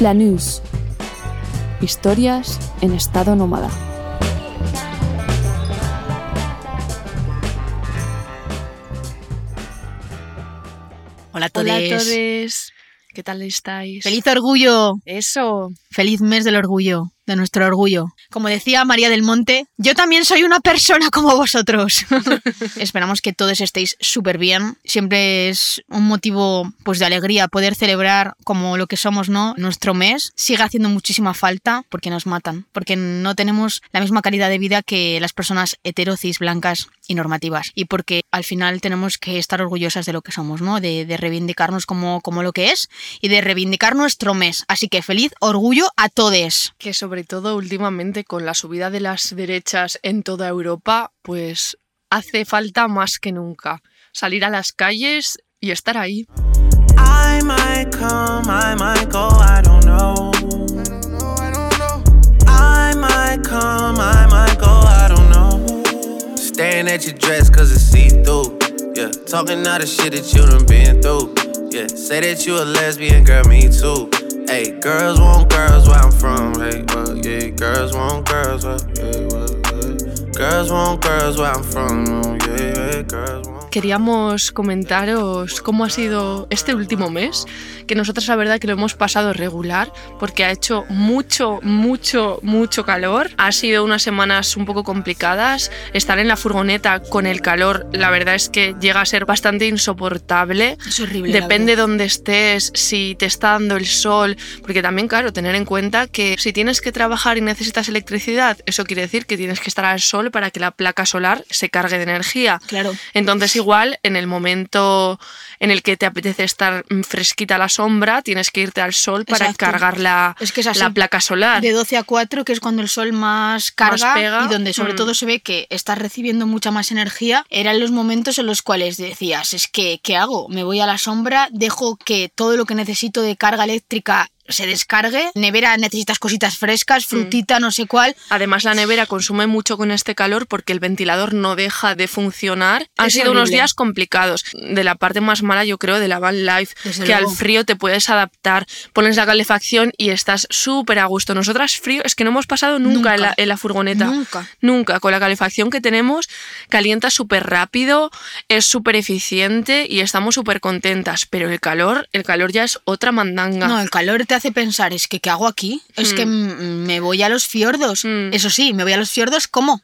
Flanús. Historias en estado nómada. Hola a todos. Hola a todos. ¿Qué tal estáis? ¡Feliz orgullo! Eso. ¡Feliz mes del orgullo! De nuestro orgullo. Como decía María del Monte, yo también soy una persona como vosotros. Esperamos que todos estéis súper bien. Siempre es un motivo pues, de alegría poder celebrar como lo que somos, ¿no? Nuestro mes. Sigue haciendo muchísima falta porque nos matan, porque no tenemos la misma calidad de vida que las personas heterocis, blancas y normativas. Y porque al final tenemos que estar orgullosas de lo que somos, ¿no? De, de reivindicarnos como, como lo que es y de reivindicar nuestro mes. Así que feliz orgullo a todos. Que sobre todo últimamente con la subida de las derechas en toda Europa, pues hace falta más que nunca salir a las calles y estar ahí. I might come, I might go, I don't know. I might come, I might go, I don't know. Staring at your dress cause it's see through. Yeah, talking all the shit that you done been through. Yeah, say that you a lesbian, girl, me too. Hey, girls want girls where I'm from. Hey, well, yeah, girls want girls where, yeah, well, yeah. Girls want girls where I'm from. oh, Yeah, yeah, girls want. Queríamos comentaros cómo ha sido este último mes, que nosotros la verdad que lo hemos pasado regular porque ha hecho mucho, mucho, mucho calor. Ha sido unas semanas un poco complicadas. Estar en la furgoneta con el calor, la verdad es que llega a ser bastante insoportable. Es horrible. Depende de dónde estés, si te está dando el sol, porque también, claro, tener en cuenta que si tienes que trabajar y necesitas electricidad, eso quiere decir que tienes que estar al sol para que la placa solar se cargue de energía. Claro. Entonces, igual, en el momento en el que te apetece estar mm, fresquita a la sombra, tienes que irte al sol para Exacto. cargar la, Es que es la placa solar. De 12 a 4, que es cuando el sol más carga pega. y donde sobre Mm. todo se ve que estás recibiendo mucha más energía, eran los momentos en los cuales decías, es que, ¿qué hago? Me voy a la sombra, dejo que todo lo que necesito de carga eléctrica se descargue, nevera necesitas cositas frescas, frutita, no sé cuál. Además, la nevera consume mucho con este calor porque el ventilador no deja de funcionar. Han Es sido unos horrible. días complicados. De la parte más mala, yo creo, de la van life, Desde que luego. al frío te puedes adaptar, pones la calefacción y estás súper a gusto. Nosotras frío es que no hemos pasado nunca, En, la, Nunca. en la furgoneta. Nunca. Nunca. Con la calefacción que tenemos, calienta súper rápido, es súper eficiente y estamos súper contentas. Pero el calor, el calor ya es otra mandanga. No, el calor te hace pensar, es que ¿qué hago aquí? Es que mm, me voy a los fiordos. Mm. Eso sí, me voy a los fiordos, ¿cómo?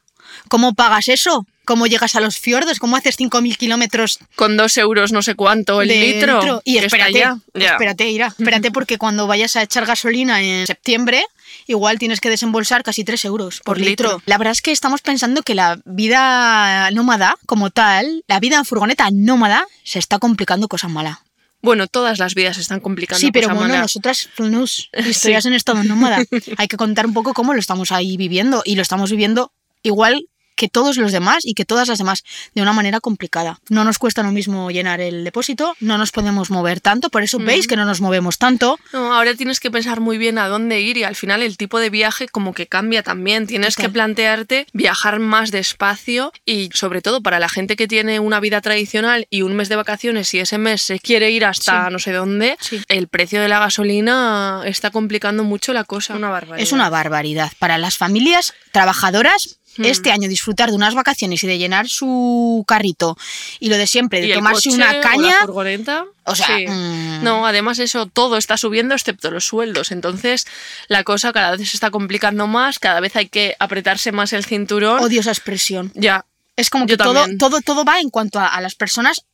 ¿Cómo pagas eso? ¿Cómo llegas a los fiordos? ¿Cómo haces 5.000 kilómetros Con dos euros no sé cuánto el litro. Y espérate, ya. Espérate, Ira, espérate porque cuando vayas a echar gasolina en septiembre, igual tienes que desembolsar casi 3 euros por, Por litro. litro. La verdad es que estamos pensando que la vida nómada, como tal, la vida en furgoneta nómada, se está complicando cosa mala. Bueno, todas las vidas se están complicando. Sí, pero cosa bueno, nosotras, nos, historias en estado nómada, hay que contar un poco cómo lo estamos ahí viviendo y lo estamos viviendo igual que todos los demás y que todas las demás de una manera complicada. No nos cuesta lo mismo llenar el depósito, no nos podemos mover tanto, por eso veis que no nos movemos tanto. No, ahora tienes que pensar muy bien a dónde ir y al final el tipo de viaje como que cambia también. Tienes Total. que plantearte viajar más despacio y sobre todo para la gente que tiene una vida tradicional y un mes de vacaciones y ese mes se quiere ir hasta Sí. no sé dónde, Sí. el precio de la gasolina está complicando mucho la cosa. Una barbaridad. Es una barbaridad. Para las familias trabajadoras, Hmm. este año disfrutar de unas vacaciones y de llenar su carrito y lo de siempre, de ¿Y el tomarse coche una o caña. la furgoneta? O sea, Sí. mm. no, además eso todo está subiendo excepto los sueldos. Entonces la cosa cada vez se está complicando más, cada vez hay que apretarse más el cinturón. Odio esa expresión. Ya. Es como que todo, todo, todo va en cuanto a, a las personas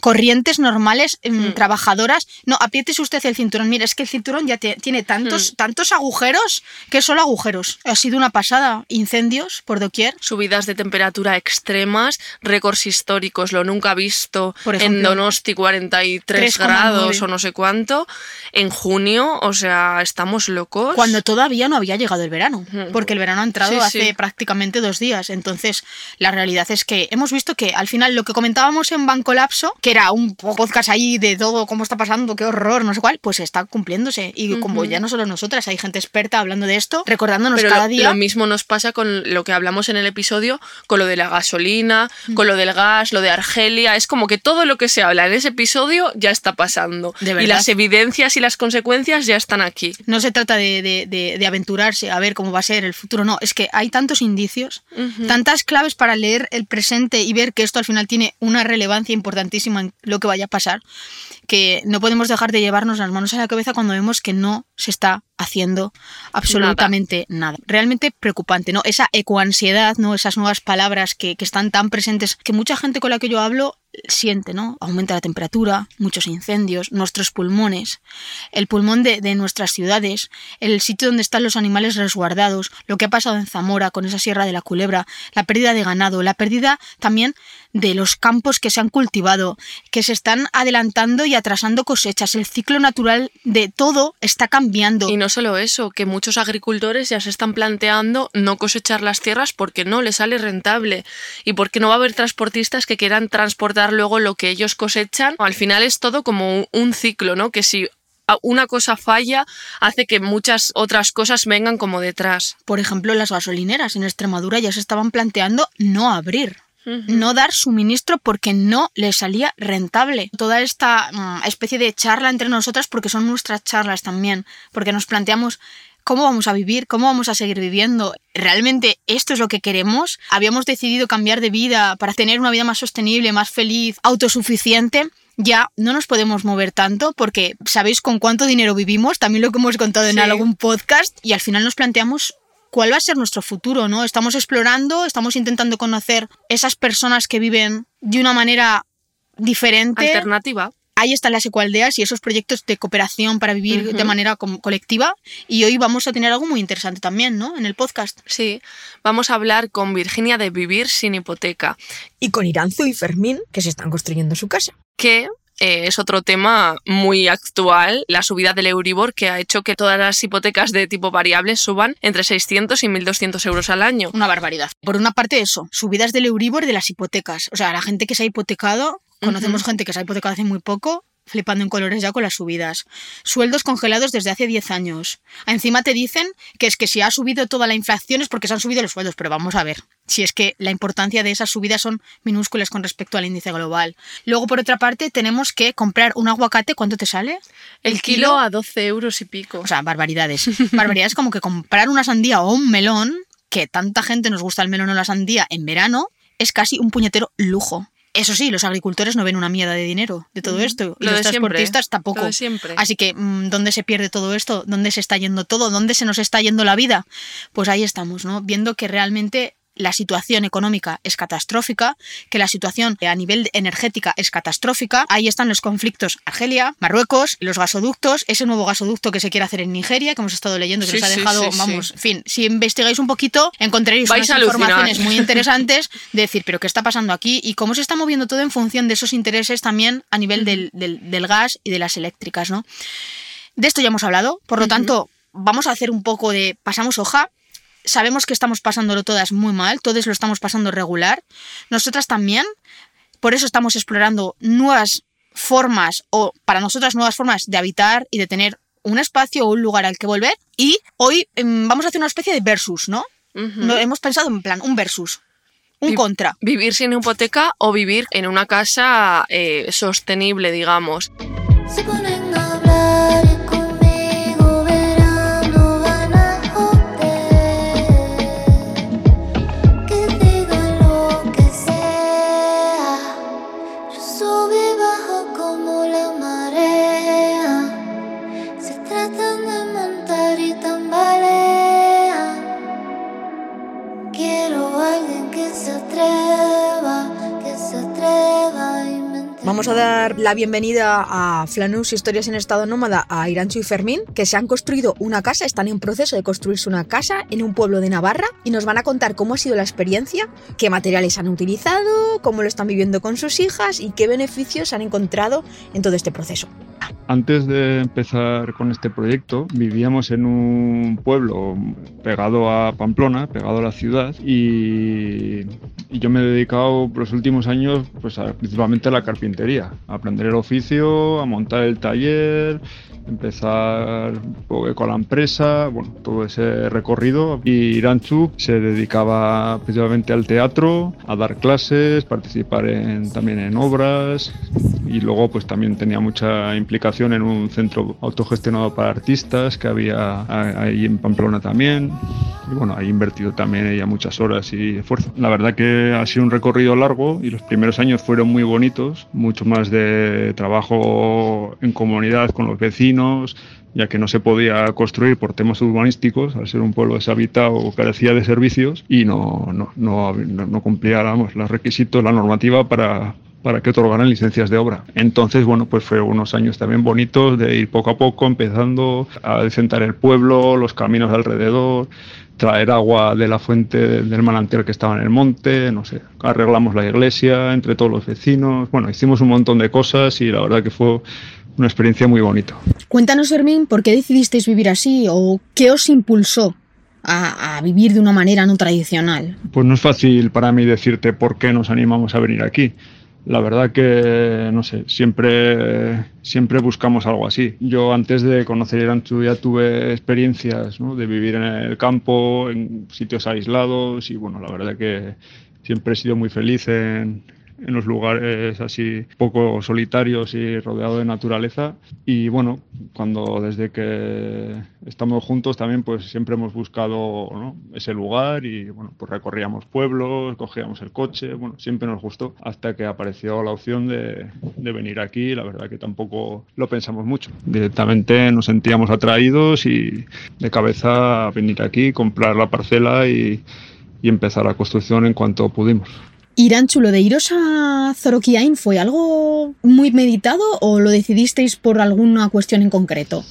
corrientes normales, em, Mm. trabajadoras. No, apriétese usted el cinturón. Mira, es que el cinturón ya te- tiene tantos, Mm. tantos agujeros que solo agujeros. Ha sido una pasada. Incendios por doquier. Subidas de temperatura extremas, récords históricos, lo nunca visto Por en ejemplo, Donosti 43 3,9. grados o no sé cuánto. En junio, o sea, estamos locos. Cuando todavía no había llegado el verano, porque el verano ha entrado Sí, hace sí. prácticamente dos días. Entonces, la realidad es que hemos visto que al final lo que comentábamos en Que era un podcast ahí de todo, cómo está pasando, qué horror, no sé cuál, pues está cumpliéndose. Y como ya no solo nosotras, hay gente experta hablando de esto, recordándonos Pero cada lo, día. lo mismo nos pasa con lo que hablamos en el episodio, con lo de la gasolina, con lo del gas, lo de Argelia. Es como que todo lo que se habla en ese episodio ya está pasando. De y las evidencias y las consecuencias ya están aquí. No se trata de, de- de- de aventurarse a ver cómo va a ser el futuro, no, es que hay tantos indicios, tantas claves para leer el presente y ver que esto al final tiene una relevancia en lo que vaya a pasar, que no podemos dejar de llevarnos las manos a la cabeza cuando vemos que no se está haciendo absolutamente nada. Realmente preocupante, ¿no? Esa ecoansiedad, ¿no? Esas nuevas palabras que, que están tan presentes, que mucha gente con la que yo hablo siente, ¿no? Aumenta la temperatura, muchos incendios, nuestros pulmones, el pulmón de, de nuestras ciudades, el sitio donde están los animales resguardados, lo que ha pasado en Zamora con esa Sierra de la Culebra, la pérdida de ganado, la pérdida también de los campos que se han cultivado, que se están adelantando y atrasando cosechas, el ciclo natural de todo está cambiando. Y no solo eso, que muchos agricultores ya se están planteando no cosechar las tierras porque no les sale rentable y porque no va a haber transportistas que quieran transportar luego lo que ellos cosechan. Al final es todo como un- ciclo, ¿no? Que si una cosa falla, hace que muchas otras cosas vengan como detrás. Por ejemplo, las gasolineras en Extremadura ya se estaban planteando no abrir. No dar suministro porque no le salía rentable. Toda esta mm, especie de charla entre nosotras, porque son nuestras charlas también, porque nos planteamos cómo vamos a vivir, cómo vamos a seguir viviendo. ¿Realmente esto es lo que queremos? ¿Habíamos decidido cambiar de vida para tener una vida más sostenible, más feliz, autosuficiente? Ya no nos podemos mover tanto porque sabéis con cuánto dinero vivimos, también lo que hemos contado en algún podcast, y al final nos planteamos cuál va a ser nuestro futuro, ¿no? Estamos explorando, estamos intentando conocer esas personas que viven de una manera diferente. Alternativa. Ahí están las ecualdeas y esos proyectos de cooperación para vivir de manera colectiva. Y hoy vamos a tener algo muy interesante también, ¿no? En el podcast. Sí, vamos a hablar con Virginia de Vivir sin hipoteca, y con Iranzu y Fermín, que se están construyendo su casa. que eh, es otro tema muy actual, la subida del Euribor que ha hecho que todas las hipotecas de tipo variable suban entre 600 y 1.200 euros al año. Una barbaridad. Por una parte eso, subidas del Euribor de las hipotecas. O sea, la gente que se ha hipotecado, conocemos gente que se ha hipotecado hace muy poco, flipando en colores ya con las subidas. Sueldos congelados desde hace 10 años. Encima te dicen que es que si ha subido toda la inflación es porque se han subido los sueldos, pero vamos a ver. Si es que la importancia de esas subidas son minúsculas con respecto al índice global. Luego, por otra parte, tenemos que comprar un aguacate. ¿Cuánto te sale? El kilo a 12 euros y pico. O sea, barbaridades. Barbaridades como que comprar una sandía o un melón, que tanta gente nos gusta el melón o la sandía en verano, es casi un puñetero lujo. Eso sí, los agricultores no ven una mierda de dinero de todo esto. Y Lo los siempre, transportistas tampoco. lo de siempre. Así que, mm, ¿dónde se pierde todo esto? ¿Dónde se está yendo todo? ¿Dónde se nos está yendo la vida? Pues ahí estamos, ¿no? Viendo que realmente la situación económica es catastrófica, que la situación a nivel energética es catastrófica. Ahí están los conflictos Argelia, Marruecos, los gasoductos, ese nuevo gasoducto que se quiere hacer en Nigeria, que hemos estado leyendo, que Sí, nos ha dejado, sí, vamos, en fin, si investigáis un poquito, encontraréis Vais unas informaciones muy interesantes de decir, pero ¿qué está pasando aquí? Y cómo se está moviendo todo en función de esos intereses también a nivel del, del- del gas y de las eléctricas, ¿no? De esto ya hemos hablado, por lo tanto, vamos a hacer un poco de pasamos hoja. Sabemos que estamos pasándolo todas muy mal, todos lo estamos pasando regular. Nosotras también. Por eso estamos explorando nuevas formas o para nosotras nuevas formas de habitar y de tener un espacio o un lugar al que volver. Y hoy em, vamos a hacer una especie de versus, ¿no? No, hemos pensado en plan, un versus, un Vi- contra. Vivir sin hipoteca o vivir en una casa eh, sostenible, digamos. Se la bienvenida a Flanus Historias en Estado Nómada, a Iranchu y Fermín, que se han construido una casa, están en proceso de construirse una casa en un pueblo de Navarra y nos van a contar cómo ha sido la experiencia, qué materiales han utilizado, cómo lo están viviendo con sus hijas y qué beneficios han encontrado en todo este proceso. Antes de empezar con este proyecto, vivíamos en un pueblo pegado a Pamplona, pegado a la ciudad, y, y yo me he dedicado los últimos años pues, a- principalmente a la carpintería, a aprender el oficio, a montar el taller, empezar poco con la empresa, bueno, todo ese recorrido. Y Iranchu se dedicaba principalmente al teatro, a dar clases, participar en- también en obras y luego pues también tenía mucha implicación en un centro autogestionado para artistas que había ahí en Pamplona también. Y bueno, ahí he invertido también ella muchas horas y esfuerzo. La verdad que ha sido un recorrido largo y los primeros años fueron muy bonitos, mucho más de trabajo en comunidad con los vecinos, ya que no se podía construir por temas urbanísticos, al ser un pueblo deshabitado carecía de servicios y no, no, no, no- cumplía los requisitos, la normativa para, para que otorgaran licencias de obra. Entonces, bueno, pues fue unos años también bonitos de ir poco a poco empezando a decentar el pueblo, los caminos alrededor, traer agua de la fuente del manantial que estaba en el monte, no sé, arreglamos la iglesia entre todos los vecinos, bueno, hicimos un montón de cosas y la verdad que fue una experiencia muy bonita. Cuéntanos, Fermín, ¿por qué decidisteis vivir así o qué os impulsó a, a vivir de una manera no tradicional? Pues no es fácil para mí decirte por qué nos animamos a venir aquí. La verdad que, no sé, siempre, siempre buscamos algo así. Yo antes de conocer Iranchu ya tuve experiencias de vivir en el campo, en sitios aislados y bueno, la verdad que siempre he sido muy feliz en, en los lugares así poco solitarios y rodeado de naturaleza. Y bueno, cuando desde que estamos juntos también pues siempre hemos buscado ¿no? ese lugar y bueno, pues recorríamos pueblos, cogíamos el coche, bueno, siempre nos gustó hasta que apareció la opción de, de venir aquí. La verdad que tampoco lo pensamos mucho. Directamente nos sentíamos atraídos y de cabeza venir aquí, comprar la parcela y, y empezar la construcción en cuanto pudimos. Iranchu, ¿lo de iros a Zorokiain fue algo muy meditado o lo decidisteis por alguna cuestión en concreto?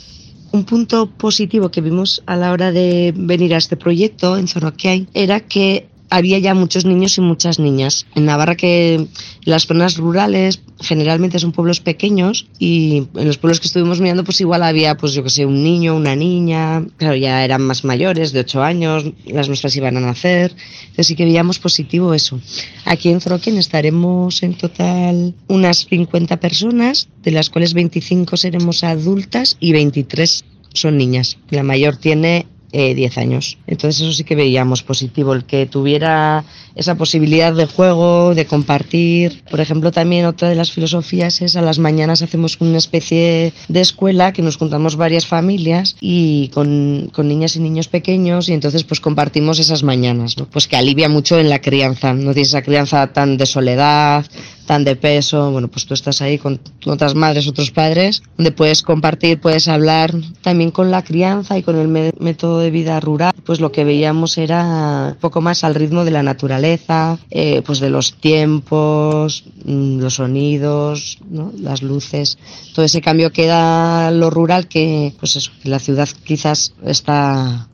Un punto positivo que vimos a la hora de venir a este proyecto en Zoroquiay era que había ya muchos niños y muchas niñas. En Navarra que las zonas rurales generalmente son pueblos pequeños y en los pueblos que estuvimos mirando pues igual había pues yo que sé un niño, una niña, claro ya eran más mayores de 8 años, las nuestras iban a nacer, entonces sí que veíamos positivo eso. Aquí en Zoroquién estaremos en total unas 50 personas, de las cuales 25 seremos adultas y 23 son niñas. La mayor tiene eh, 10 años. Entonces eso sí que veíamos positivo, el que tuviera esa posibilidad de juego, de compartir. Por ejemplo, también otra de las filosofías es a las mañanas hacemos una especie de escuela que nos juntamos varias familias y con, con niñas y niños pequeños y entonces pues compartimos esas mañanas, ¿no? Pues que alivia mucho en la crianza, no tienes esa crianza tan de soledad, tan de peso, bueno, pues tú estás ahí con otras madres, otros padres, donde puedes compartir, puedes hablar también con la crianza y con el método de vida rural, pues lo que veíamos era un poco más al ritmo de la naturaleza, eh, pues de los tiempos, mm, los sonidos, las luces, todo ese cambio que da lo rural que, pues la ciudad quizás está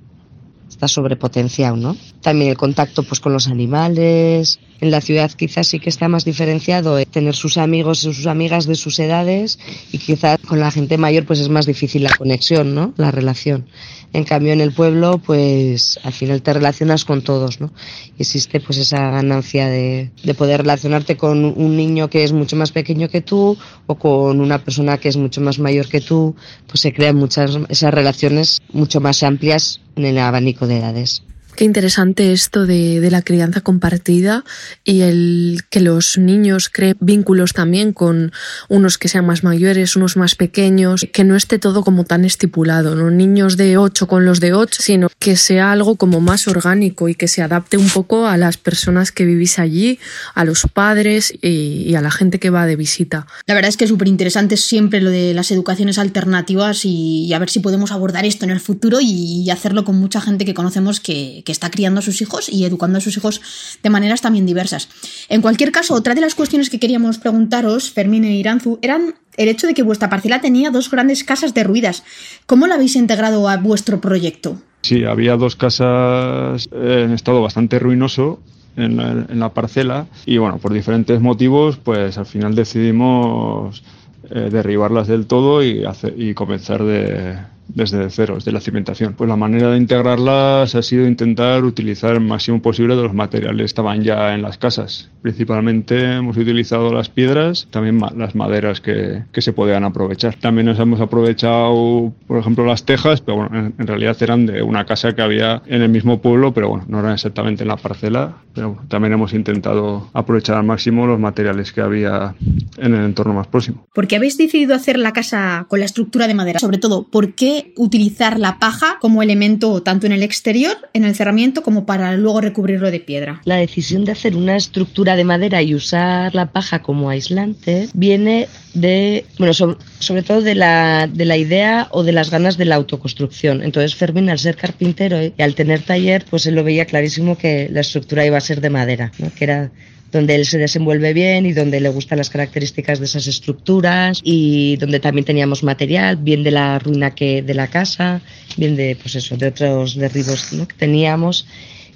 está sobrepotenciado, ¿no? También el contacto pues con los animales. En la ciudad quizás sí que está más diferenciado eh, tener sus amigos y sus amigas de sus edades y quizás con la gente mayor pues es más difícil la conexión, ¿no? La relación. En cambio en el pueblo pues al final te relacionas con todos, ¿no? Existe pues esa ganancia de, de poder relacionarte con un niño que es mucho más pequeño que tú o con una persona que es mucho más mayor que tú, pues se crean muchas esas relaciones mucho más amplias en el abanico de edades. Qué interesante esto de, la crianza compartida y el que los niños creen vínculos también con unos que sean más mayores, unos más pequeños, que no esté todo como tan estipulado, no niños de 8 con los de 8, sino que sea algo como más orgánico y que se adapte un poco a las personas que vivís allí, a los padres y, a la gente que va de visita. La verdad es que súper interesante siempre lo de las educaciones alternativas y, y, a ver si podemos abordar esto en el futuro y hacerlo con mucha gente que conocemos que, que está criando a sus hijos y educando a sus hijos de maneras también diversas. En cualquier caso, otra de las cuestiones que queríamos preguntaros, Fermín e Iranzu, eran el hecho de que vuestra parcela tenía dos grandes casas derruidas. ¿Cómo la habéis integrado a vuestro proyecto? Sí, había dos casas en estado bastante ruinoso en la, parcela y bueno, por diferentes motivos, pues al final decidimos eh, derribarlas del todo y comenzar de, desde cero, desde la cimentación. Pues la manera de integrarlas ha sido intentar utilizar el máximo posible de los materiales que estaban ya en las casas. Principalmente hemos utilizado las piedras, también las maderas que, que se podían aprovechar. También nos hemos aprovechado, por ejemplo, las tejas, pero bueno, en, en realidad eran de una casa que había en el mismo pueblo, pero bueno, no eran exactamente en la parcela. Pero bueno, también hemos intentado aprovechar al máximo los materiales que había en el entorno más próximo. ¿Por qué habéis decidido hacer la casa con la estructura de madera? Sobre todo, ¿por qué utilizar la paja como elemento tanto en el exterior, en el cerramiento, como para luego recubrirlo de piedra? La decisión de hacer una estructura de madera y usar la paja como aislante viene de, bueno, sobre, todo de la, de la idea o de las ganas de la autoconstrucción. Entonces Fermín, al ser carpintero y al tener taller, pues él lo veía clarísimo que la estructura iba a ser de madera, ¿no? que era donde él se desenvuelve bien y donde le gustan las características de esas estructuras y donde también teníamos material, bien de la ruina que de la casa, bien de pues eso, de otros derribos que teníamos.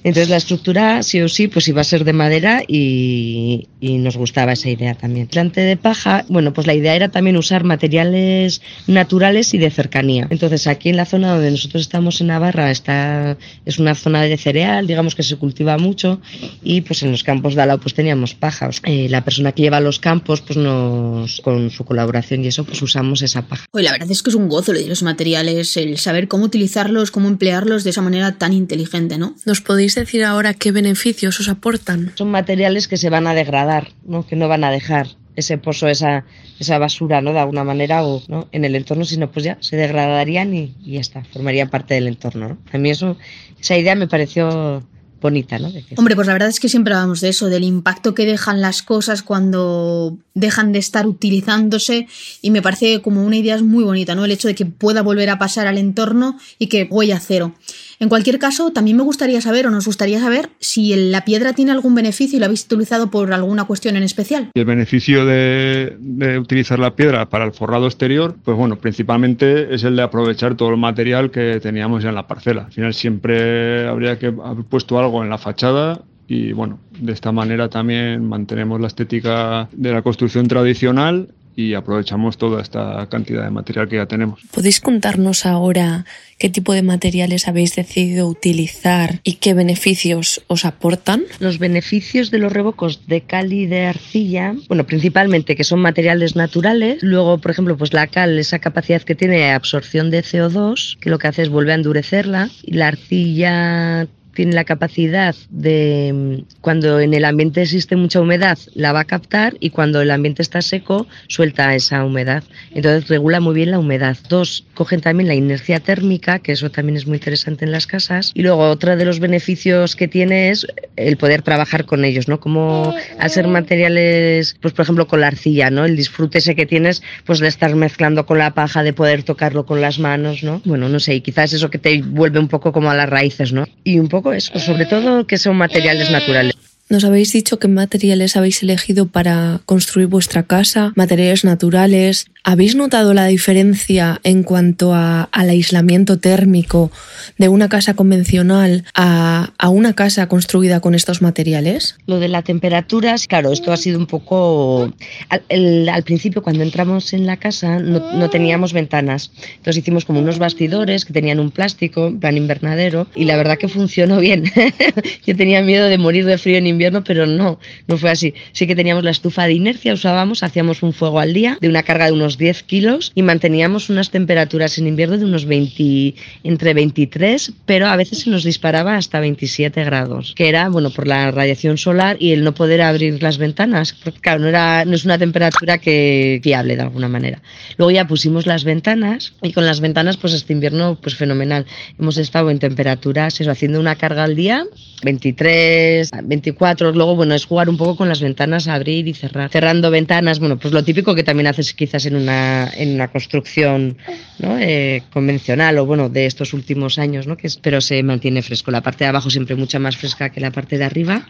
Entonces la estructura sí o sí pues iba a ser de madera y, y nos gustaba esa idea también. Plante de paja, bueno, pues la idea era también usar materiales naturales y de cercanía. Entonces aquí en la zona donde nosotros estamos en Navarra está es una zona de cereal, digamos que se cultiva mucho y pues en los campos de al lado pues teníamos paja. Eh, la persona que lleva los campos pues nos con su colaboración y eso pues usamos esa paja. Oye, la verdad es que es un gozo lo de los materiales, el saber cómo utilizarlos, cómo emplearlos de esa manera tan inteligente, ¿no? ¿Nos podéis decir ahora qué beneficios os aportan? Son materiales que se van a degradar, ¿no? que no van a dejar ese pozo, esa, esa basura, ¿no? De alguna manera o ¿no? en el entorno, sino pues ya se degradarían y, y ya está, formarían parte del entorno. ¿no? A mí eso, esa idea me pareció bonita, ¿no? Hombre, pues la verdad es que siempre hablamos de eso, del impacto que dejan las cosas cuando dejan de estar utilizándose y me parece como una idea muy bonita, ¿no? El hecho de que pueda volver a pasar al entorno y que huella cero. En cualquier caso, también me gustaría saber o nos gustaría saber si la piedra tiene algún beneficio y la habéis utilizado por alguna cuestión en especial. El beneficio de, de utilizar la piedra para el forrado exterior, pues bueno, principalmente es el de aprovechar todo el material que teníamos ya en la parcela. Al final siempre habría que haber puesto algo en la fachada y bueno, de esta manera también mantenemos la estética de la construcción tradicional y aprovechamos toda esta cantidad de material que ya tenemos. ¿Podéis contarnos ahora qué tipo de materiales habéis decidido utilizar y qué beneficios os aportan? Los beneficios de los revocos de cal y de arcilla, bueno, principalmente que son materiales naturales. Luego, por ejemplo, pues la cal, esa capacidad que tiene de absorción de CO2, que lo que hace es vuelve a endurecerla. Y la arcilla tiene la capacidad de, cuando en el ambiente existe mucha humedad, la va a captar y cuando el ambiente está seco, suelta esa humedad. Entonces regula muy bien la humedad. Dos, cogen también la inercia térmica, que eso también es muy interesante en las casas. Y luego otro de los beneficios que tiene es el poder trabajar con ellos, ¿no? Como ser materiales, pues por ejemplo con la arcilla, ¿no? El disfrute ese que tienes, pues de estar mezclando con la paja, de poder tocarlo con las manos, ¿no? Bueno, no sé, y quizás eso que te vuelve un poco como a las raíces, ¿no? Y un poco eso, sobre todo que son materiales naturales. Nos habéis dicho qué materiales habéis elegido para construir vuestra casa, materiales naturales. ¿Habéis notado la diferencia en cuanto a, al aislamiento térmico de una casa convencional a, a una casa construida con estos materiales? Lo de la temperatura, claro, esto ha sido un poco... Al, el- al principio, cuando entramos en la casa, no, no teníamos ventanas. Entonces hicimos como unos bastidores que tenían un plástico, plan invernadero, y la verdad que funcionó bien. Yo tenía miedo de morir de frío en pero no, no fue así. Sí que teníamos la estufa de inercia, usábamos, hacíamos un fuego al día de una carga de unos 10 kilos y manteníamos unas temperaturas en invierno de unos 20, entre 23, pero a veces se nos disparaba hasta 27 grados, que era, bueno, por la radiación solar y el no poder abrir las ventanas, porque claro, no, era, no es una temperatura que fiable de alguna manera. Luego ya pusimos las ventanas y con las ventanas, pues este invierno, pues fenomenal. Hemos estado en temperaturas, eso, haciendo una carga al día, 23, 24 24. Luego, bueno, es jugar un poco con las ventanas, abrir y cerrar. Cerrando ventanas, bueno, pues lo típico que también haces quizás en una, en una construcción ¿no? Eh, convencional o bueno, de estos últimos años, ¿no? Que pero se mantiene fresco. La parte de abajo siempre mucha más fresca que la parte de arriba.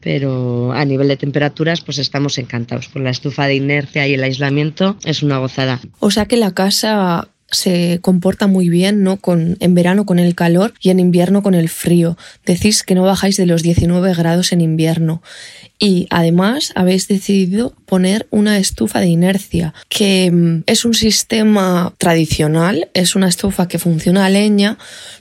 Pero a nivel de temperaturas, pues estamos encantados. Con la estufa de inercia y el aislamiento es una gozada. O sea que la casa se comporta muy bien, ¿no? Con, en verano con el calor y en invierno con el frío. Decís que no bajáis de los 19 grados en invierno. Y además habéis decidido poner una estufa de inercia, que mm, es un sistema tradicional, es una estufa que funciona a leña,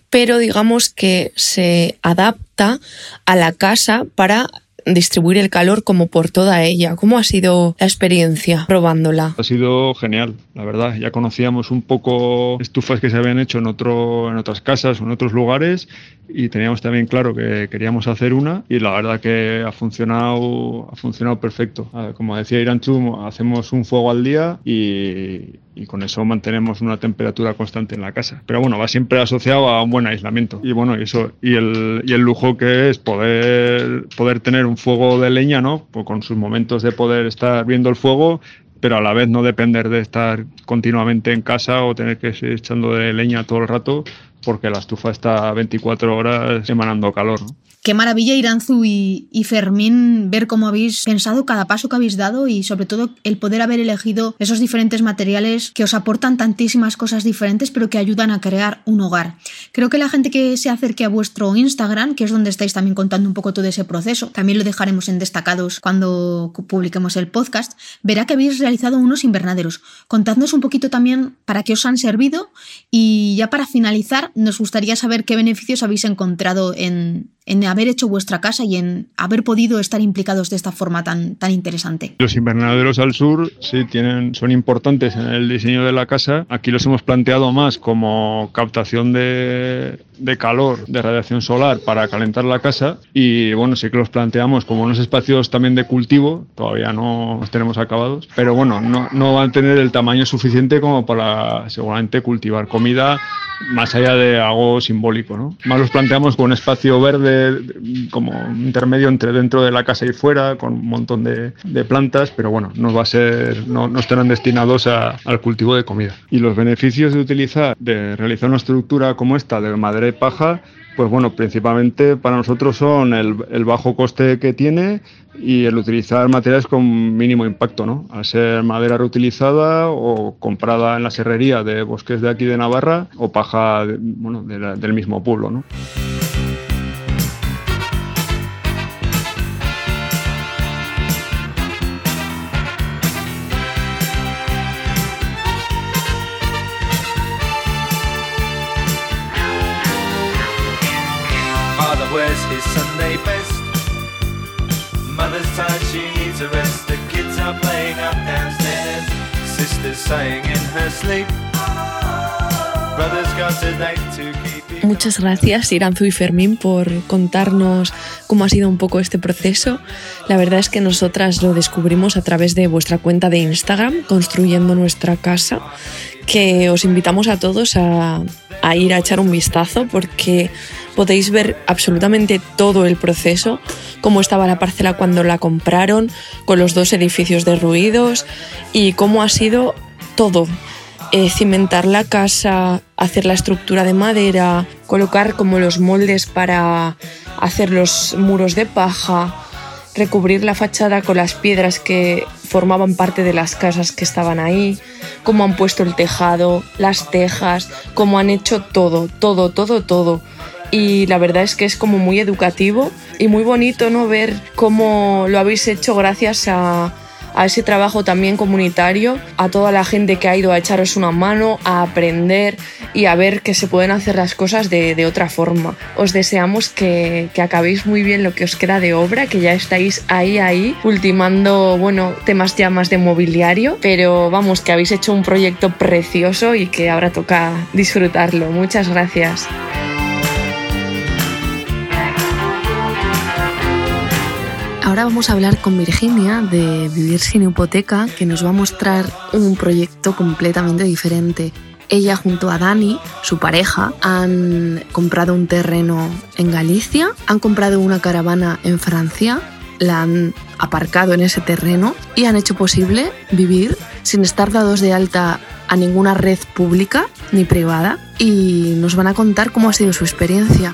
pero digamos que se adapta a la casa para distribuir el calor como por toda ella. ¿Cómo ha sido la experiencia probándola? Ha sido genial, la verdad. Ya conocíamos un poco estufas que se habían hecho en, otro, en otras casas o en otros lugares y teníamos también claro que queríamos hacer una y la verdad que ha funcionado, ha funcionado perfecto. Como decía Iranchu, hacemos un fuego al día y, y con eso mantenemos una temperatura constante en la casa. Pero bueno, va siempre asociado a un buen aislamiento. Y bueno, eso, y el, y el lujo que es poder, poder tener un fuego de leña, ¿no? Pues con sus momentos de poder estar viendo el fuego pero a la vez no depender de estar continuamente en casa o tener que seguir echando de leña todo el rato porque la estufa está 24 horas emanando calor. ¿no? Qué maravilla, Iranzu y, y Fermín, ver cómo habéis pensado cada paso que habéis dado y sobre todo el poder haber elegido esos diferentes materiales que os aportan tantísimas cosas diferentes pero que ayudan a crear un hogar. Creo que la gente que se acerque a vuestro Instagram, que es donde estáis también contando un poco todo ese proceso, también lo dejaremos en destacados cuando publiquemos el podcast, verá que habéis realizado unos invernaderos. Contadnos un poquito también para qué os han servido y ya para finalizar nos gustaría saber qué beneficios habéis encontrado en, en haber hecho vuestra casa y en haber podido estar implicados de esta forma tan, tan interesante. Los invernaderos al sur sí tienen, son importantes en el diseño de la casa. Aquí los hemos planteado más como captación de, de calor, de radiación solar para calentar la casa. Y bueno, sí que los planteamos como unos espacios también de cultivo. Todavía no los tenemos acabados. Pero bueno, no, no van a tener el tamaño suficiente como para seguramente cultivar comida más allá de algo simbólico. ¿no? Más los planteamos con un espacio verde como intermedio entre dentro de la casa y fuera, con un montón de, de plantas, pero bueno, no va a ser, no, no estarán destinados a- al cultivo de comida. Y los beneficios de utilizar, de realizar una estructura como esta de madera y paja, pues bueno, principalmente para nosotros son el, el bajo coste que tiene y el utilizar materiales con mínimo impacto, ¿no? Al ser madera reutilizada o comprada en la serrería de bosques de aquí de Navarra o paja de- bueno, de la- del mismo pueblo, ¿no? Muchas gracias, Iranzu y Fermín, por contarnos cómo ha sido un poco este proceso. La verdad es que nosotras lo descubrimos a través de vuestra cuenta de Instagram, Construyendo Nuestra Casa, que os invitamos a todos a ir a echar un vistazo porque podéis ver absolutamente todo el proceso, cómo estaba la parcela cuando la compraron, con los dos edificios derruidos y cómo ha sido todo eh, cimentar la casa, hacer la estructura de madera, colocar como los moldes para hacer los muros de paja, recubrir la fachada con las piedras que formaban parte de las casas que estaban ahí, cómo han puesto el tejado, las tejas, cómo han hecho todo, todo, todo, todo. Y la verdad es que es como muy educativo y muy bonito no ver cómo lo habéis hecho gracias a, a ese trabajo también comunitario, a toda la gente que ha ido a echaros una mano, a aprender y a ver que se pueden hacer las cosas de, de otra forma. Os deseamos que, que acabéis muy bien lo que os queda de obra, que ya estáis ahí, ahí, ultimando, bueno, temas ya más de mobiliario, pero vamos, que habéis hecho un proyecto precioso y que ahora toca disfrutarlo. Muchas gracias. Ahora vamos a hablar con Virginia de Vivir sin hipoteca, que nos va a mostrar un proyecto completamente diferente. Ella junto a Dani, su pareja, han comprado un terreno en Galicia, han comprado una caravana en Francia la han aparcado en ese terreno y han hecho posible vivir sin estar dados de alta a ninguna red pública ni privada y nos van a contar cómo ha sido su experiencia.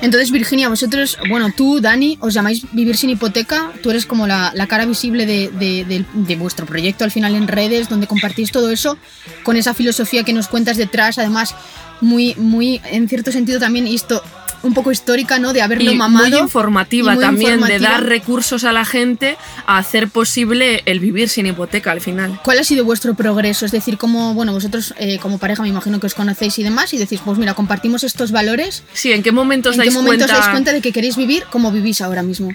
Entonces, Virginia, vosotros, bueno, tú, Dani, os llamáis Vivir sin hipoteca. Tú eres como la, la cara visible de, de- vuestro proyecto al final en redes, donde compartís todo eso con esa filosofía que nos cuentas detrás, además, muy, muy, en cierto sentido también, esto, un poco histórica, ¿no? De haberlo y mamado. muy informativa y muy también, de informativa. dar recursos a la gente a hacer posible el vivir sin hipoteca al final. ¿Cuál ha sido vuestro progreso? Es decir, como, bueno, vosotros eh, como pareja me imagino que os conocéis y demás, y decís, pues mira, compartimos estos valores. Sí, ¿en qué momento os ¿En qué dais momento os cuenta? dais cuenta de que queréis vivir como vivís ahora mismo?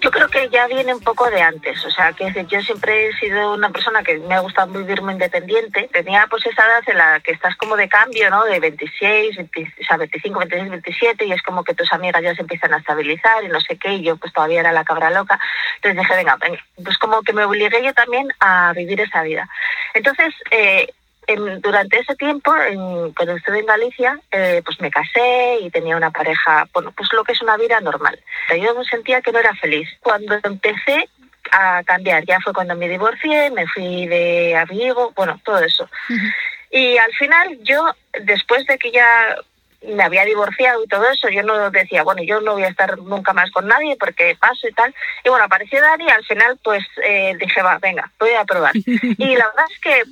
Yo creo que ya viene un poco de antes, o sea, que yo siempre he sido una persona que me ha gustado vivir muy independiente. Tenía pues esa edad en la que estás como de cambio, ¿no? De 26, 20 o sea, 25, 26, 27 y es como que tus amigas ya se empiezan a estabilizar y no sé qué, y yo pues todavía era la cabra loca. Entonces dije, venga, venga, pues como que me obligué yo también a vivir esa vida. Entonces, eh, en- durante ese tiempo, en- cuando estuve en Galicia, eh, pues me casé y tenía una pareja, bueno, pues lo que es una vida normal. Yo me sentía que no era feliz. Cuando empecé a cambiar, ya fue cuando me divorcié, me fui de amigo, bueno, todo eso. Y al final yo, después de que ya me había divorciado y todo eso, yo no decía, bueno, yo no voy a estar nunca más con nadie porque paso y tal. Y bueno, apareció Dani y al final pues eh, dije, va, venga, voy a probar. y la verdad es que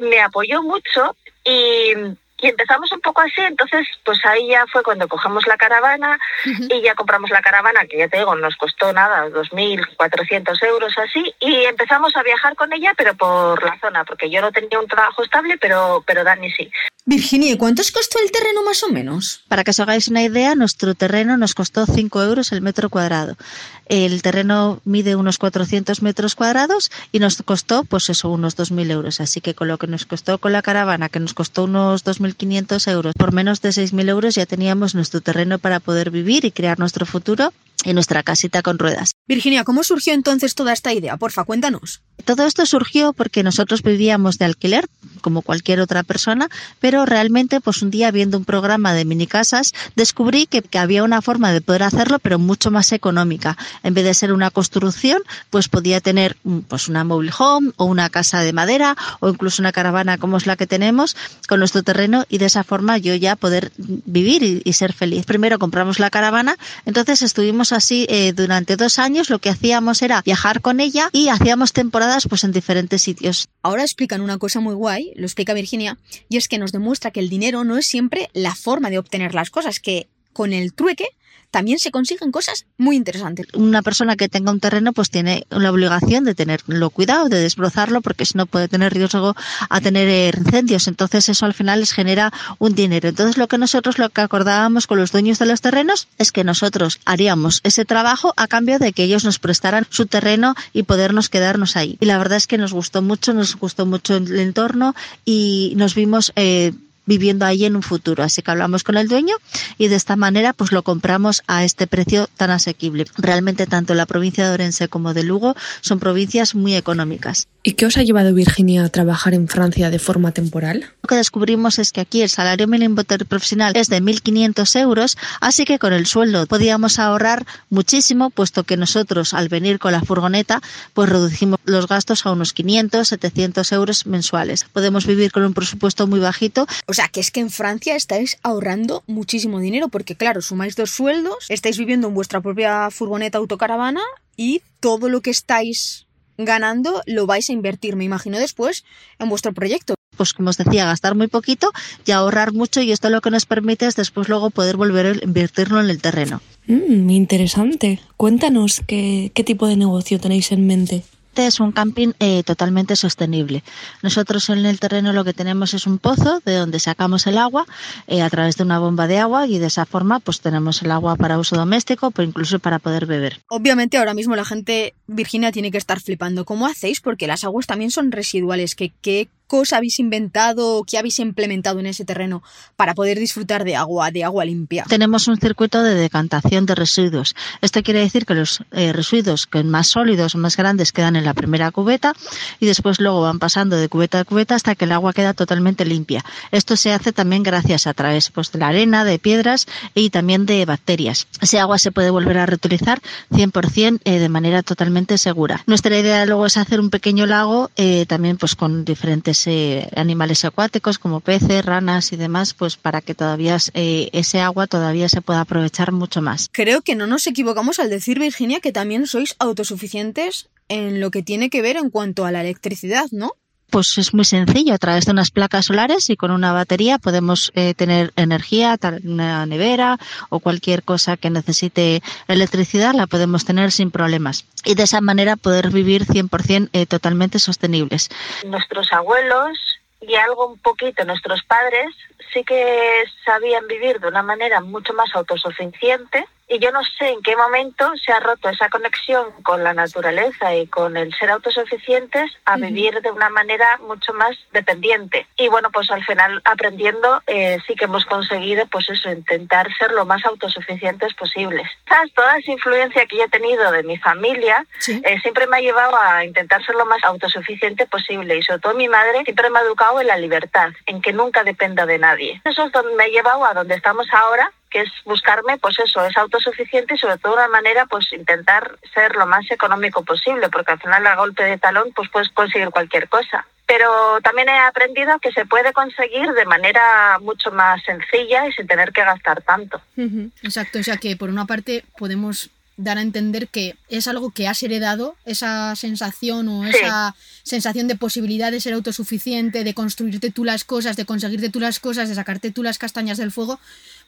me apoyó mucho y, y empezamos un poco así, entonces pues ahí ya fue cuando cogemos la caravana y ya compramos la caravana, que ya te digo, nos costó nada, 2.400 euros así, y empezamos a viajar con ella, pero por la zona, porque yo no tenía un trabajo estable, pero, pero Dani sí. Virginia, ¿y cuánto os costó el terreno más o menos? Para que os hagáis una idea, nuestro terreno nos costó 5 euros el metro cuadrado. El terreno mide unos 400 metros cuadrados y nos costó, pues eso, unos 2.000 euros. Así que con lo que nos costó con la caravana, que nos costó unos 2.500 euros, por menos de 6.000 euros ya teníamos nuestro terreno para poder vivir y crear nuestro futuro en nuestra casita con ruedas. Virginia, ¿cómo surgió entonces toda esta idea? Porfa, cuéntanos. Todo esto surgió porque nosotros vivíamos de alquiler, como cualquier otra persona, pero realmente, pues un día viendo un programa de mini casas, descubrí que, que había una forma de poder hacerlo, pero mucho más económica. En vez de ser una construcción, pues podía tener mm, pues una mobile home o una casa de madera o incluso una caravana como es la que tenemos con nuestro terreno y de esa forma yo ya poder vivir y, y ser feliz. Primero compramos la caravana, entonces estuvimos así eh, durante dos años. Lo que hacíamos era viajar con ella y hacíamos temporadas pues en diferentes sitios. Ahora explican una cosa muy guay, lo explica Virginia, y es que nos demuestra que el dinero no es siempre la forma de obtener las cosas, que con el trueque también se consiguen cosas muy interesantes. Una persona que tenga un terreno pues tiene la obligación de tenerlo cuidado, de desbrozarlo, porque si no puede tener riesgo a tener incendios. Entonces eso al final les genera un dinero. Entonces lo que nosotros lo que acordábamos con los dueños de los terrenos es que nosotros haríamos ese trabajo a cambio de que ellos nos prestaran su terreno y podernos quedarnos ahí. Y la verdad es que nos gustó mucho, nos gustó mucho el entorno y nos vimos eh, viviendo ahí en un futuro. Así que hablamos con el dueño y de esta manera pues lo compramos a este precio tan asequible. Realmente tanto la provincia de Orense como de Lugo son provincias muy económicas. ¿Y qué os ha llevado Virginia a trabajar en Francia de forma temporal? Lo que descubrimos es que aquí el salario mínimo profesional es de 1.500 euros, así que con el sueldo podíamos ahorrar muchísimo, puesto que nosotros al venir con la furgoneta, pues reducimos los gastos a unos 500, 700 euros mensuales. Podemos vivir con un presupuesto muy bajito. O sea, que es que en Francia estáis ahorrando muchísimo dinero, porque claro, sumáis dos sueldos, estáis viviendo en vuestra propia furgoneta autocaravana y todo lo que estáis ganando lo vais a invertir, me imagino, después en vuestro proyecto. Pues como os decía, gastar muy poquito y ahorrar mucho y esto lo que nos permite es después luego poder volver a invertirlo en el terreno. Mm, interesante. Cuéntanos qué, qué tipo de negocio tenéis en mente. Este es un camping eh, totalmente sostenible. Nosotros en el terreno lo que tenemos es un pozo de donde sacamos el agua eh, a través de una bomba de agua y de esa forma pues tenemos el agua para uso doméstico, pero incluso para poder beber. Obviamente ahora mismo la gente, Virginia, tiene que estar flipando. ¿Cómo hacéis? Porque las aguas también son residuales. ¿Qué, qué cosa habéis inventado o qué habéis implementado en ese terreno para poder disfrutar de agua, de agua limpia? Tenemos un circuito de decantación de residuos. Esto quiere decir que los eh, residuos que más sólidos, más grandes, quedan en la primera cubeta y después luego van pasando de cubeta a cubeta hasta que el agua queda totalmente limpia. Esto se hace también gracias a través pues, de la arena, de piedras y también de bacterias. Ese agua se puede volver a reutilizar 100% eh, de manera totalmente segura. Nuestra idea luego es hacer un pequeño lago eh, también pues con diferentes eh, animales acuáticos como peces, ranas y demás, pues para que todavía eh, ese agua todavía se pueda aprovechar mucho más. Creo que no nos equivocamos al decir, Virginia, que también sois autosuficientes en lo que tiene que ver en cuanto a la electricidad, ¿no? Pues es muy sencillo, a través de unas placas solares y con una batería podemos eh, tener energía, tal- una nevera o cualquier cosa que necesite electricidad la podemos tener sin problemas. Y de esa manera poder vivir 100% eh, totalmente sostenibles. Nuestros abuelos y algo un poquito nuestros padres sí que sabían vivir de una manera mucho más autosuficiente y yo no sé en qué momento se ha roto esa conexión con la naturaleza y con el ser autosuficientes a vivir de una manera mucho más dependiente. Y bueno, pues al final aprendiendo eh, sí que hemos conseguido pues eso, intentar ser lo más autosuficientes posibles. ¿Sabes? Toda esa influencia que yo he tenido de mi familia eh, siempre me ha llevado a intentar ser lo más autosuficiente posible y sobre todo mi madre siempre me ha educado en la libertad, en que nunca dependa de nadie. Eso es donde me ha llevado a donde estamos ahora que es buscarme, pues eso, es autosuficiente y sobre todo una manera, pues intentar ser lo más económico posible, porque al final a golpe de talón, pues puedes conseguir cualquier cosa. Pero también he aprendido que se puede conseguir de manera mucho más sencilla y sin tener que gastar tanto. Exacto, o sea que por una parte podemos dar a entender que es algo que has heredado, esa sensación o Sí. esa sensación de posibilidad de ser autosuficiente, de construirte tú las cosas, de conseguirte tú las cosas, de sacarte tú las castañas del fuego,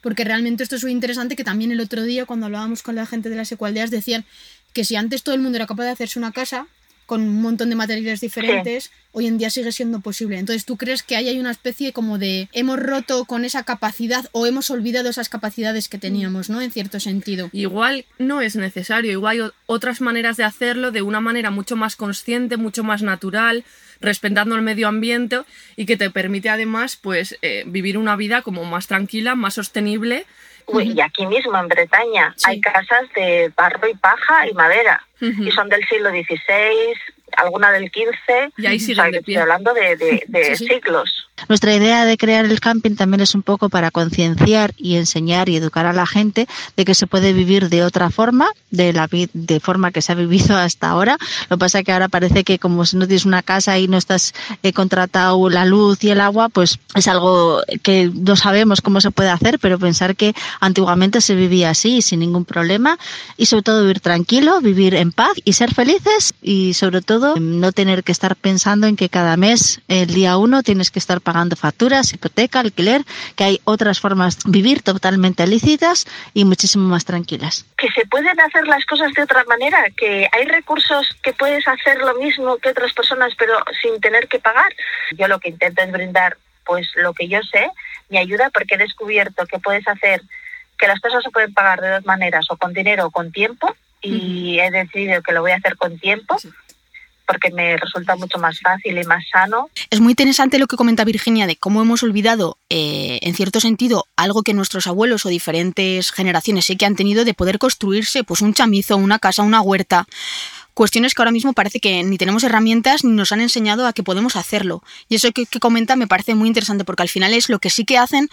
porque realmente esto es muy interesante que también el otro día cuando hablábamos con la gente de las ecualdeas decían que si antes todo el mundo era capaz de hacerse una casa con un montón de materiales diferentes, hoy en día sigue siendo posible. Entonces, ¿tú crees que ahí hay una especie como de hemos roto con esa capacidad o hemos olvidado esas capacidades que teníamos, ¿no? En cierto sentido. Igual no es necesario, igual hay otras maneras de hacerlo de una manera mucho más consciente, mucho más natural, respetando el medio ambiente y que te permite además pues eh, vivir una vida como más tranquila, más sostenible. Y aquí mismo en Bretaña hay casas de barro y paja y madera y son del siglo XVI, alguna del XV. Y ahí o siguen sea, de que pie. estoy hablando de, de- de Sí, sí. siglos. Nuestra idea de crear el camping también es un poco para concienciar y enseñar y educar a la gente de que se puede vivir de otra forma, de la de forma que se ha vivido hasta ahora. Lo que pasa es que ahora parece que como si no tienes una casa y no estás eh, contratado la luz y el agua, pues es algo que no sabemos cómo se puede hacer, pero pensar que antiguamente se vivía así sin ningún problema y sobre todo vivir tranquilo, vivir en paz y ser felices y sobre todo no tener que estar pensando en que cada mes, el día uno, tienes que estar pagando facturas, hipoteca, alquiler, que hay otras formas de vivir totalmente lícitas y muchísimo más tranquilas. Que se pueden hacer las cosas de otra manera, que hay recursos que puedes hacer lo mismo que otras personas, pero sin tener que pagar. Yo lo que intento es brindar, pues lo que yo sé, mi ayuda, porque he descubierto que puedes hacer, que las cosas se pueden pagar de dos maneras, o con dinero o con tiempo, y he decidido que lo voy a hacer con tiempo, porque me resulta mucho más fácil y más sano. Es muy interesante lo que comenta Virginia de cómo hemos olvidado, eh, en cierto sentido, algo que nuestros abuelos o diferentes generaciones sí que han tenido de poder construirse pues un chamizo, una casa, una huerta. Cuestiones que ahora mismo parece que ni tenemos herramientas ni nos han enseñado a que podemos hacerlo. Y eso que, que comenta me parece muy interesante porque al final es lo que sí que hacen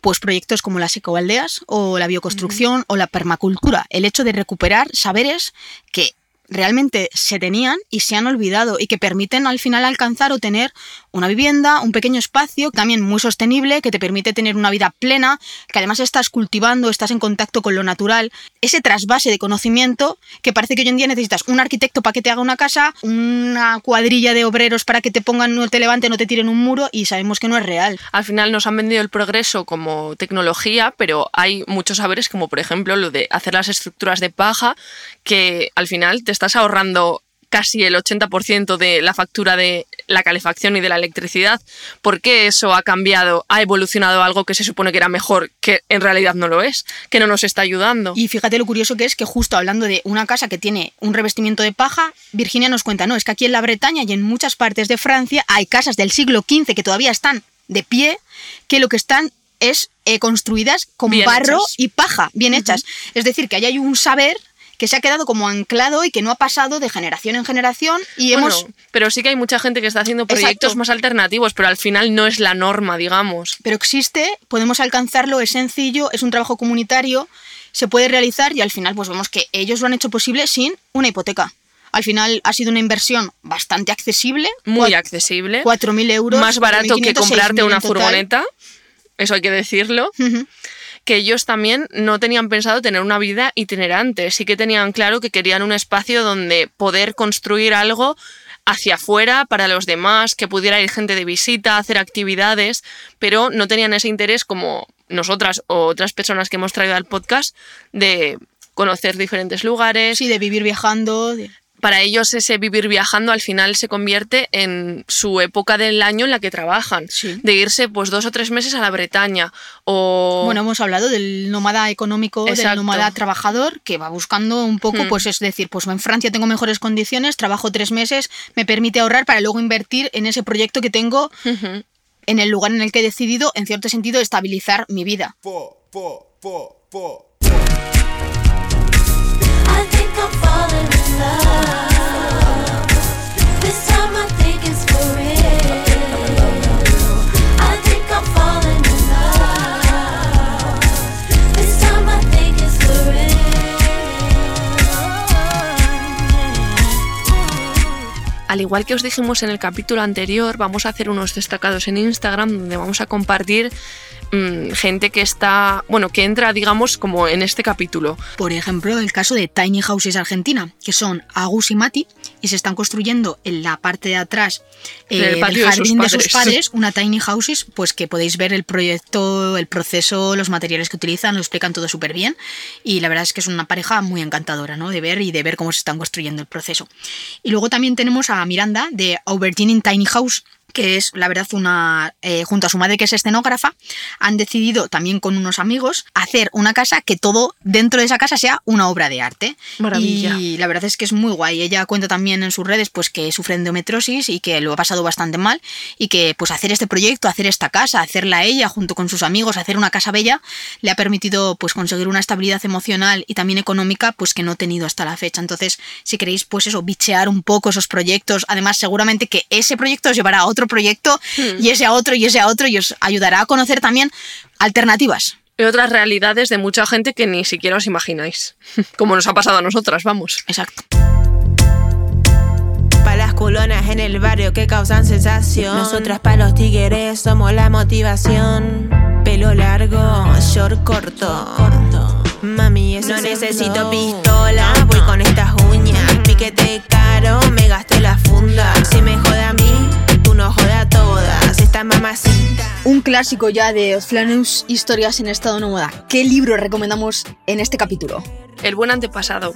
pues proyectos como las ecoaldeas o la bioconstrucción o la permacultura. El hecho de recuperar saberes que realmente se tenían y se han olvidado y que permiten al final alcanzar o tener una vivienda, un pequeño espacio también muy sostenible que te permite tener una vida plena, que además estás cultivando, estás en contacto con lo natural, ese trasvase de conocimiento que parece que hoy en día necesitas un arquitecto para que te haga una casa, una cuadrilla de obreros para que te pongan, no te levanten, no te tiren un muro y sabemos que no es real. Al final nos han vendido el progreso como tecnología, pero hay muchos saberes como por ejemplo lo de hacer las estructuras de paja, que al final te estás ahorrando casi el 80% de la factura de la calefacción y de la electricidad. ¿Por qué eso ha cambiado, ha evolucionado algo que se supone que era mejor, que en realidad no lo es, que no nos está ayudando? Y fíjate lo curioso que es que justo hablando de una casa que tiene un revestimiento de paja, Virginia nos cuenta, no, es que aquí en la Bretaña y en muchas partes de Francia hay casas del siglo XV que todavía están de pie, que lo que están es eh, construidas con Bien barro hechas. y paja, bien hechas. Es decir, que ahí hay un saber que se ha quedado como anclado y que no ha pasado de generación en generación y Bueno, hemos... pero sí que hay mucha gente que está haciendo proyectos Exacto. más alternativos, pero al final no es la norma, digamos. Pero existe, podemos alcanzarlo, es sencillo, es un trabajo comunitario, se puede realizar y al final pues vemos que ellos lo han hecho posible sin una hipoteca. Al final ha sido una inversión bastante accesible. Muy cua- accesible. 4.000 euros. Más barato que 4.500, comprarte 6.000 una furgoneta. Eso hay que decirlo. Que ellos también no tenían pensado tener una vida itinerante, sí que tenían claro que querían un espacio donde poder construir algo hacia afuera para los demás, que pudiera ir gente de visita, hacer actividades, pero no tenían ese interés como nosotras o otras personas que hemos traído al podcast de conocer diferentes lugares. Sí, de vivir viajando. Para ellos ese vivir viajando al final se convierte en su época del año en la que trabajan, Sí. de irse pues dos o tres meses a la Bretaña o Bueno, hemos hablado del nómada económico, del Exacto. nómada trabajador, que va buscando un poco, Hmm. pues es decir, pues en Francia tengo mejores condiciones, trabajo tres meses, me permite ahorrar para luego invertir en ese proyecto que tengo en el lugar en el que he decidido, en cierto sentido, estabilizar mi vida. I think I'm Al igual que os dijimos en el capítulo anterior, vamos a hacer unos destacados en Instagram donde vamos a compartir mm, gente que está, bueno, que entra, digamos, como en este capítulo. Por ejemplo, el caso de Tiny Houses Argentina, que son Agus y Mati, y se están construyendo en la parte de atrás eh, del de sus jardín de sus, padres. una Tiny Houses, pues que podéis ver el proyecto, el proceso, los materiales que utilizan, lo explican todo súper bien. Y la verdad es que es una pareja muy encantadora, ¿no? De ver y de ver cómo se están construyendo el proceso. Y luego también tenemos a Miranda de Aubergine Tiny House que es la verdad una eh, junto a su madre que es escenógrafa han decidido también con unos amigos hacer una casa que todo dentro de esa casa sea una obra de arte Maravilla. y la verdad es que es muy guay ella cuenta también en sus redes pues que sufre endometriosis y que lo ha pasado bastante mal y que pues hacer este proyecto hacer esta casa hacerla ella junto con sus amigos hacer una casa bella le ha permitido pues conseguir una estabilidad emocional y también económica pues que no ha tenido hasta la fecha entonces si queréis pues eso bichear un poco esos proyectos además seguramente que ese proyecto os llevará a otro proyecto y ese a otro y ese a otro y os ayudará a conocer también alternativas Y otras realidades de mucha gente que ni siquiera os imagináis. Como nos ha pasado a nosotras, vamos. exacto Pa' las culonas en el barrio que causan sensación. Nosotras pa' los tigres somos la motivación. Pelo largo, short corto. Mami, eso no necesito pistola. Voy con estas uñas. Piquete caro, me gasté la funda. Si me jode a mí, tú no joda a todas. Esta mamacita. Un clásico ya de Flanus Historias en estado nómada. ¿Qué libro recomendamos en este capítulo? El buen antepasado,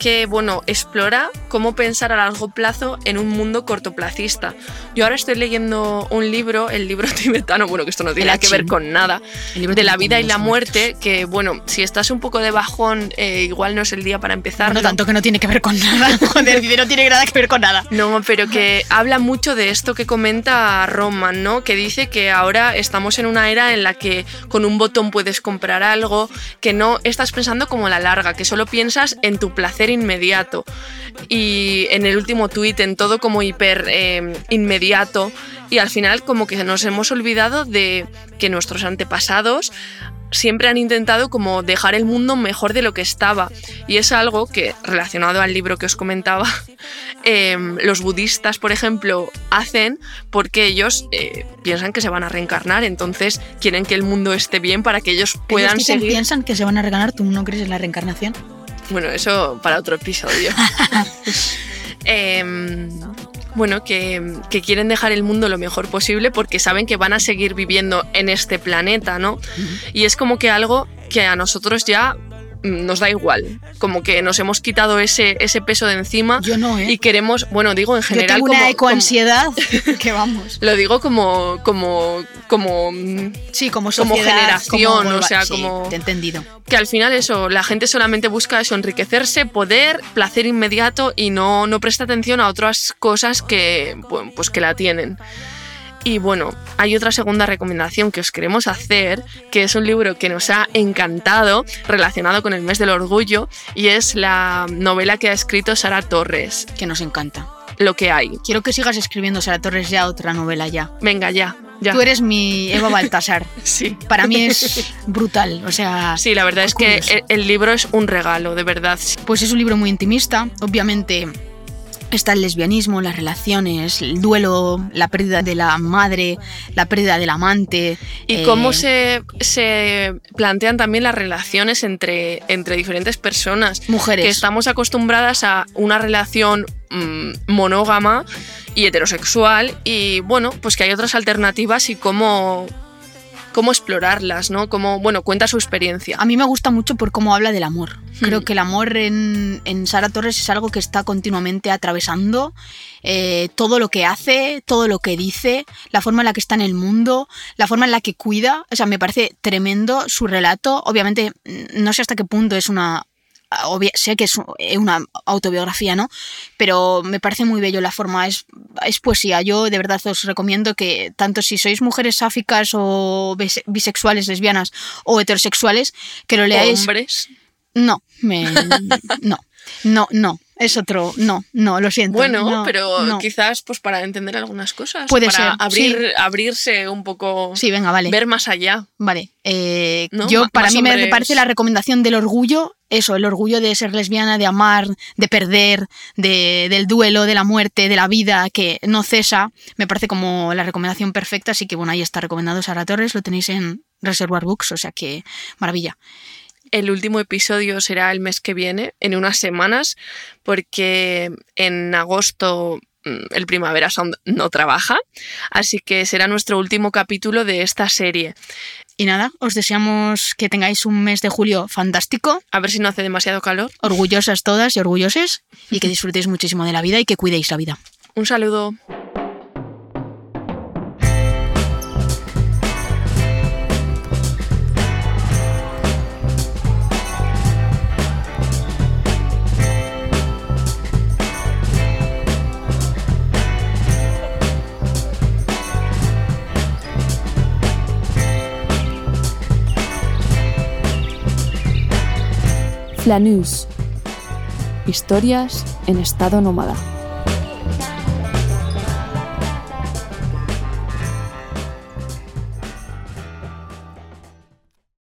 que bueno, explora cómo pensar a largo plazo en un mundo cortoplacista. Yo ahora estoy leyendo un libro, el libro tibetano, bueno, que esto no tiene nada que ver con nada, El libro de la vida y la muerte, que bueno, si estás un poco de bajón, eh, igual no es el día para empezar. no tanto que no tiene que ver con nada joder no tiene nada que ver con nada No, pero que habla mucho de esto que comenta Roman, ¿no? Que dice que ahora estamos en una era en la que con un botón puedes comprar algo, que no estás pensando como a la larga, que solo piensas en tu placer inmediato. Y en el último tuit, en todo como hiper eh, inmediato. Y al final como que nos hemos olvidado de que nuestros antepasados siempre han intentado como dejar el mundo mejor de lo que estaba. Y es algo que, relacionado al libro que os comentaba, em, los budistas, por ejemplo, hacen porque ellos eh, piensan que se van a reencarnar, entonces quieren que el mundo esté bien para que ellos puedan Ellos seguir. piensan que se van a regalar tú no crees en la reencarnación Bueno, eso para otro episodio. Em, bueno, que, que quieren dejar el mundo lo mejor posible porque saben que van a seguir viviendo en este planeta, ¿no? Y es como que algo que a nosotros ya nos da igual. Como que nos hemos quitado ese, ese peso de encima. Yo no, ¿eh? Y queremos, bueno, digo en Yo general. tengo como- una como- ecoansiedad que vamos. lo digo como, como, como, mm, Sí, como como sociedad, generación, como- o sea, sí, como te he entendido. que al final eso, la gente solamente busca eso, enriquecerse, poder, placer inmediato y no, no presta atención a otras cosas que, bueno, pues que la tienen. Y bueno, hay otra segunda recomendación que os queremos hacer, que es un libro que nos ha encantado relacionado con el mes del orgullo y es la novela que ha escrito Sara Torres, Que nos encanta. Lo que hay. Quiero que sigas escribiendo Sara Torres ya otra novela ya. Venga, ya. ya. Tú eres mi Eva Baltasar. Sí. Para mí es brutal. O sea, Sí, la verdad es que el libro es un regalo, de verdad. pues es un libro muy intimista. Obviamente está el lesbianismo, las relaciones, el duelo, la pérdida de la madre, la pérdida del amante. Y eh, cómo se, se plantean también las relaciones entre, entre diferentes personas. Mujeres. Que estamos acostumbradas a una relación mm, monógama y heterosexual y bueno, pues que hay otras alternativas y cómo, cómo explorarlas, ¿no? Cómo, bueno, cuenta su experiencia. A mí me gusta mucho por cómo habla del amor. Hmm. Creo que el amor en, en Sara Torres es algo que está continuamente atravesando eh, todo lo que hace, todo lo que dice, la forma en la que está en el mundo, la forma en la que cuida. O sea, me parece tremendo su relato. Obviamente, no sé hasta qué punto es una... obvia- sé que es una autobiografía, ¿no? Pero me parece muy bello la forma, es, es poesía. Yo de verdad os recomiendo que tanto si sois mujeres sáficas o bise- bisexuales, lesbianas o heterosexuales, que lo leáis. Hombres. No, me, no, no, no, es otro, no, no, lo siento. Bueno, no, pero no. quizás pues para entender algunas cosas. Puede para ser, abrir, sí. abrirse un poco. Sí, venga, vale. Ver más allá. Vale, eh, ¿No? yo para más mí me parece la recomendación del orgullo, eso, el orgullo de ser lesbiana, de amar, de perder, de, del duelo, de la muerte, de la vida que no cesa, me parece como la recomendación perfecta, así que bueno, ahí está recomendado Sara Torres, lo tenéis en Reservoir Books, o sea que maravilla. El último episodio será el mes que viene, en unas semanas, porque en agosto mm, el Primavera Sound no trabaja, así que será nuestro último capítulo de esta serie. Y nada, os deseamos que tengáis un mes de julio fantástico, A ver si no hace demasiado calor. orgullosas todas y orgulloses, y que disfrutéis muchísimo de la vida y que cuidéis la vida. Un saludo. Flanús. Historias en estado nómada.